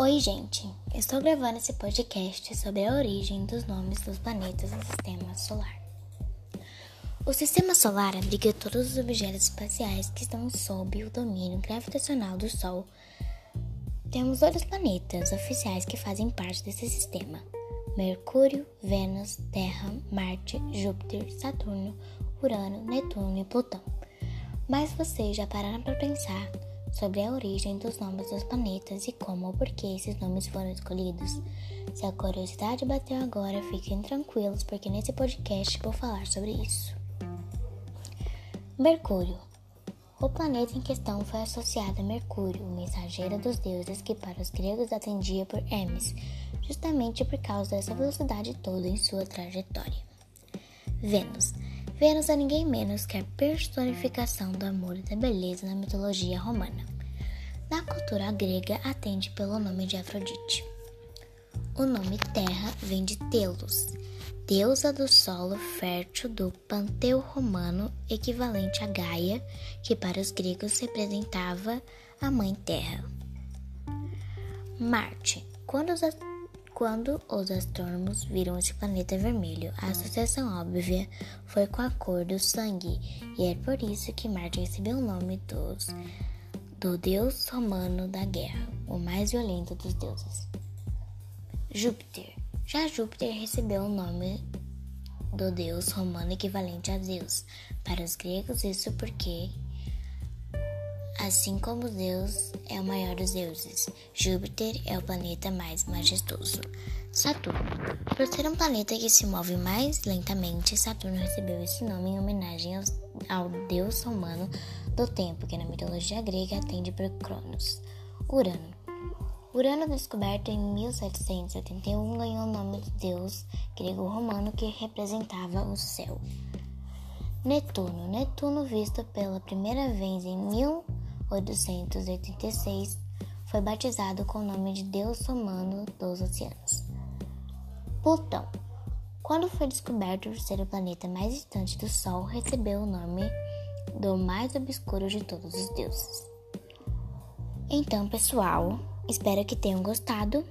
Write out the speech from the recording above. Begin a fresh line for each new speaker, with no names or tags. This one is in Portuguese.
Oi, gente! Estou gravando esse podcast sobre a origem dos nomes dos planetas do Sistema Solar. O Sistema Solar abriga todos os objetos espaciais que estão sob o domínio gravitacional do Sol. Temos dois planetas oficiais que fazem parte desse sistema: Mercúrio, Vênus, Terra, Marte, Júpiter, Saturno, Urano, Netuno e Plutão. Mas vocês já pararam para pensar sobre a origem dos nomes dos planetas e como ou por que esses nomes foram escolhidos. Se a curiosidade bateu agora, fiquem tranquilos, porque nesse podcast vou falar sobre isso. Mercúrio. O planeta em questão foi associado a Mercúrio, o mensageiro dos deuses que para os gregos atendia por Hermes, justamente por causa dessa velocidade toda em sua trajetória. Vênus. Vênus é ninguém menos que a personificação do amor e da beleza na mitologia romana. Na cultura grega, atende pelo nome de Afrodite. O nome Terra vem de Telos, deusa do solo fértil do panteão romano, equivalente a Gaia, que para os gregos representava a Mãe Terra. Marte. Quando os quando os astrônomos viram esse planeta vermelho, a associação óbvia foi com a cor do sangue, e é por isso que Marte recebeu o nome dos, do deus romano da guerra, o mais violento dos deuses. Júpiter. Já Júpiter recebeu o nome do deus romano equivalente a Zeus. Para os gregos, isso porque Assim como Zeus é o maior dos deuses, Júpiter é o planeta mais majestoso. Saturno. Por ser um planeta que se move mais lentamente, Saturno recebeu esse nome em homenagem ao, ao deus romano do tempo, que na mitologia grega atende por Cronos. Urano. Urano, descoberto em 1771, ganhou o nome de deus grego-romano que representava o céu. Netuno. Netuno, visto pela primeira vez em 1800 886, foi batizado com o nome de Deus Romano dos Oceanos. Plutão. Quando foi descoberto ser o planeta mais distante do Sol, recebeu o nome do mais obscuro de todos os deuses. Então, pessoal, espero que tenham gostado.